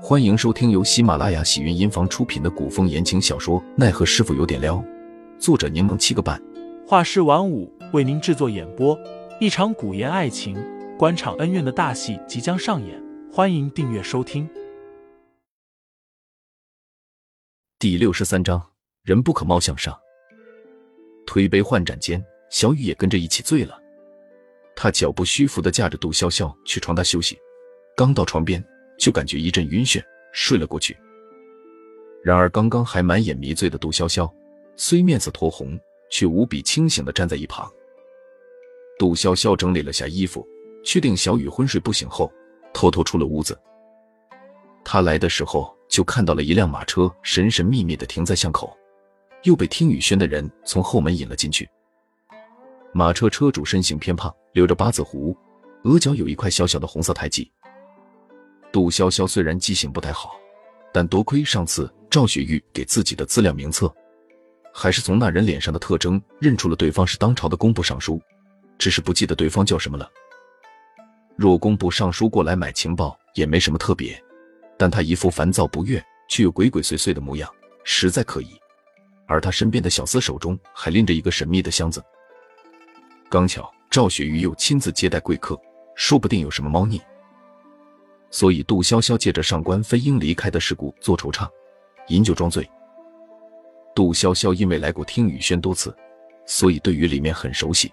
欢迎收听由喜马拉雅喜云音房出品的古风言情小说《奈何师傅有点撩》，作者柠檬七个半，画师晚舞为您制作演播。一场古言爱情、官场恩怨的大戏即将上演，欢迎订阅收听。第六十三章：人不可貌相上。推杯换盏间，小雨也跟着一起醉了。他脚步虚浮的架着杜潇潇去床榻休息，刚到床边。就感觉一阵晕眩，睡了过去。然而，刚刚还满眼迷醉的杜潇潇，虽面色酡红，却无比清醒的站在一旁。杜潇潇整理了下衣服，确定小雨昏睡不醒后，偷偷出了屋子。他来的时候就看到了一辆马车神神秘秘的停在巷口，又被听雨轩的人从后门引了进去。马车车主身形偏胖，留着八字胡，额角有一块小小的红色胎记。杜潇潇虽然记性不太好，但多亏上次赵雪玉给自己的资料名册，还是从那人脸上的特征认出了对方是当朝的工部尚书，只是不记得对方叫什么了。若工部尚书过来买情报也没什么特别，但他一副烦躁不悦却又鬼鬼祟祟的模样，实在可疑。而他身边的小厮手中还拎着一个神秘的箱子，刚巧赵雪玉又亲自接待贵客，说不定有什么猫腻。所以，杜潇潇借着上官飞鹰离开的事故做惆怅，饮酒装醉。杜潇潇因为来过听雨轩多次，所以对于里面很熟悉。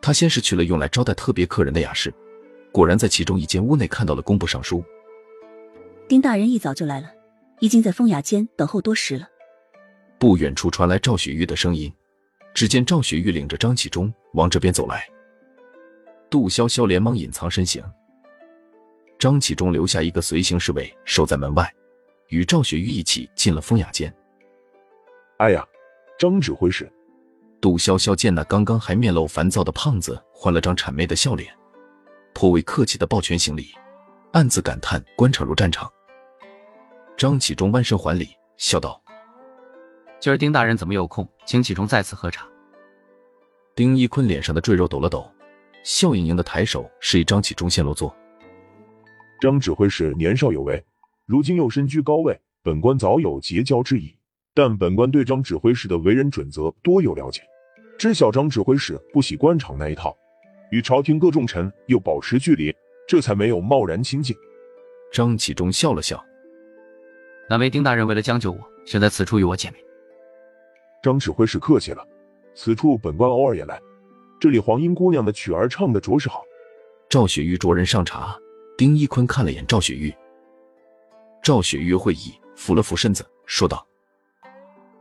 他先是去了用来招待特别客人的雅室，果然在其中一间屋内看到了工部尚书丁大人，一早就来了，已经在风雅间等候多时了。不远处传来赵雪玉的声音，只见赵雪玉领着张启忠往这边走来，杜潇潇连忙隐藏身形。张启忠留下一个随行侍卫守在门外，与赵雪玉一起进了风雅间。哎呀，张指挥使！杜潇潇见那刚刚还面露烦躁的胖子换了张谄媚的笑脸，颇为客气的抱拳行礼，暗自感叹官场如战场。张启忠弯身还礼，笑道：“今儿丁大人怎么有空，请启忠再次喝茶？”丁一坤脸上的赘肉抖了抖，笑盈盈的抬手示意张启忠先落座。张指挥使年少有为，如今又身居高位，本官早有结交之意。但本官对张指挥使的为人准则多有了解，知晓张指挥使不喜官场那一套，与朝廷各重臣又保持距离，这才没有贸然亲近。张启忠笑了笑，难为丁大人为了将就我，选在此处与我见面。张指挥使客气了，此处本官偶尔也来。这里黄莺姑娘的曲儿唱的着实好。赵雪玉着人上茶。丁一坤看了眼赵雪玉，赵雪玉会意，扶了扶身子，说道：“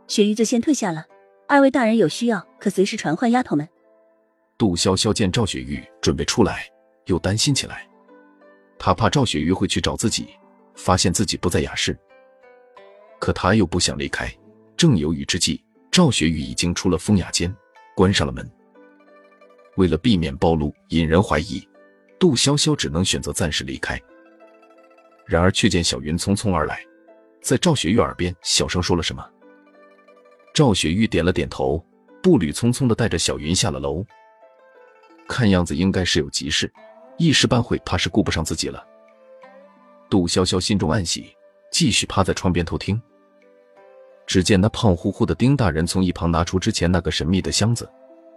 雪玉就先退下了，二位大人有需要，可随时传唤丫头们。”杜潇潇见赵雪玉准备出来，又担心起来，他怕赵雪玉会去找自己，发现自己不在雅室，可他又不想离开。正犹豫之际，赵雪玉已经出了风雅间，关上了门。为了避免暴露，引人怀疑。杜潇潇只能选择暂时离开，然而却见小云匆匆而来，在赵雪玉耳边小声说了什么。赵雪玉点了点头，步履匆匆的带着小云下了楼。看样子应该是有急事，一时半会怕是顾不上自己了。杜潇潇心中暗喜，继续趴在窗边偷听。只见那胖乎乎的丁大人从一旁拿出之前那个神秘的箱子，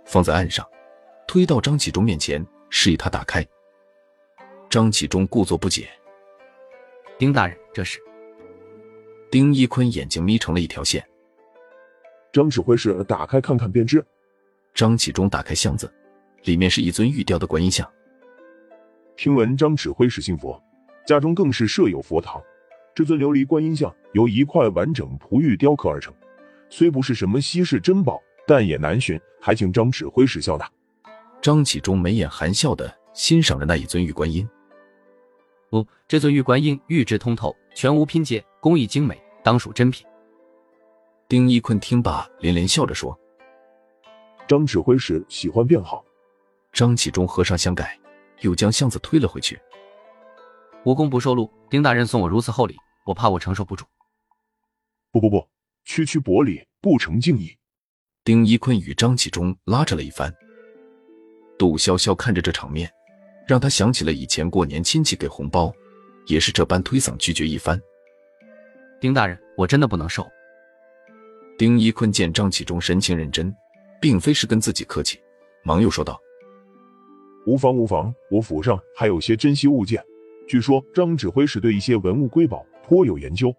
放在案上，推到张启忠面前，示意他打开。张启忠故作不解：“丁大人，这是？”丁一坤眼睛眯成了一条线。张指挥使，打开看看便知。张启忠打开箱子，里面是一尊玉雕的观音像。听闻张指挥使信佛，家中更是设有佛堂。这尊琉璃观音像由一块完整璞玉雕刻而成，虽不是什么稀世珍宝，但也难寻，还请张指挥使笑纳。张启忠眉眼含笑的欣赏着那一尊玉观音。哦，这尊玉观音玉质通透，全无拼接，工艺精美，当属珍品。丁一坤听罢，连连笑着说：“张指挥使喜欢便好。”张启忠合上箱盖，又将箱子推了回去。无功不受禄，丁大人送我如此厚礼，我怕我承受不住。不不不，区区薄礼不成敬意。丁一坤与张启忠拉扯了一番。杜潇潇看着这场面。让他想起了以前过年亲戚给红包，也是这般推搡拒绝一番，丁大人，我真的不能收。丁一坤见张启忠神情认真，并非是跟自己客气，忙又说道：“无妨无妨，我府上还有些珍稀物件，据说张指挥使对一些文物瑰宝颇有研究，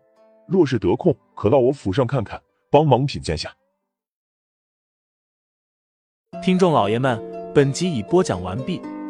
若是得空，可到我府上看看，帮忙品鉴下。”听众老爷们，本集已播讲完毕，